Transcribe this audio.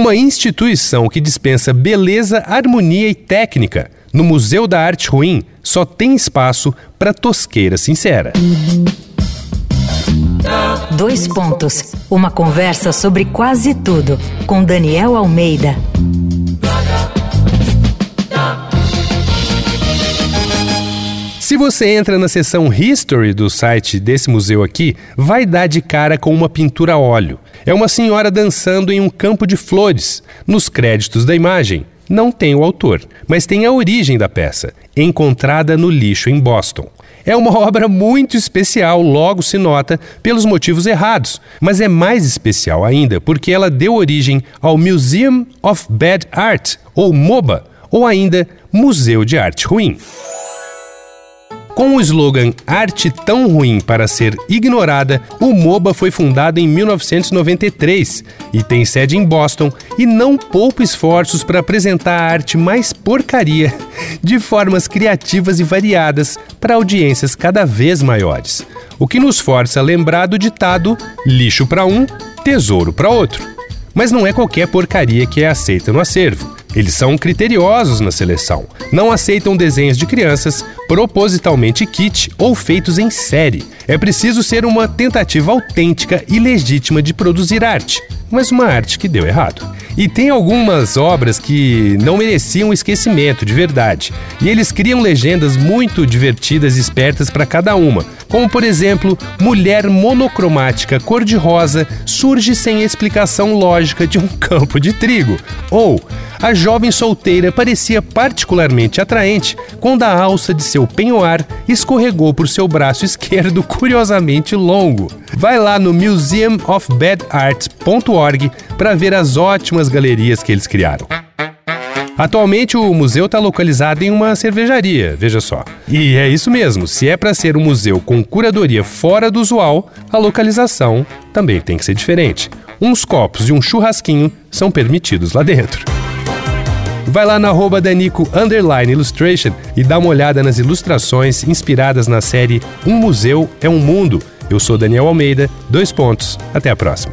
Uma instituição que dispensa beleza, harmonia e técnica. No Museu da Arte Ruim só tem espaço para tosqueira sincera. Dois pontos. Uma conversa sobre quase tudo com Daniel Almeida. Você entra na seção History do site desse museu aqui, vai dar de cara com uma pintura a óleo. É uma senhora dançando em um campo de flores. Nos créditos da imagem, não tem o autor, mas tem a origem da peça, encontrada no lixo em Boston. É uma obra muito especial, logo se nota, pelos motivos errados, mas é mais especial ainda porque ela deu origem ao Museum of Bad Art, ou MOBA, ou ainda Museu de Arte Ruim. Com o slogan Arte tão ruim para ser ignorada, o MOBA foi fundado em 1993 e tem sede em Boston e não poupa esforços para apresentar a arte mais porcaria de formas criativas e variadas para audiências cada vez maiores. O que nos força a lembrar do ditado lixo para um, tesouro para outro. Mas não é qualquer porcaria que é aceita no acervo. Eles são criteriosos na seleção. Não aceitam desenhos de crianças propositalmente kit ou feitos em série. É preciso ser uma tentativa autêntica e legítima de produzir arte, mas uma arte que deu errado. E tem algumas obras que não mereciam esquecimento de verdade, e eles criam legendas muito divertidas e espertas para cada uma, como por exemplo, mulher monocromática cor-de-rosa surge sem explicação lógica de um campo de trigo, ou a jovem solteira parecia particularmente atraente quando a alça de seu penhoar escorregou por seu braço esquerdo curiosamente longo. Vai lá no museumofbadarts.org para ver as ótimas galerias que eles criaram. Atualmente o museu está localizado em uma cervejaria, veja só. E é isso mesmo, se é para ser um museu com curadoria fora do usual, a localização também tem que ser diferente. Uns copos e um churrasquinho são permitidos lá dentro. Vai lá na arroba Danico Illustration e dá uma olhada nas ilustrações inspiradas na série Um Museu é um Mundo. Eu sou Daniel Almeida, dois pontos. Até a próxima.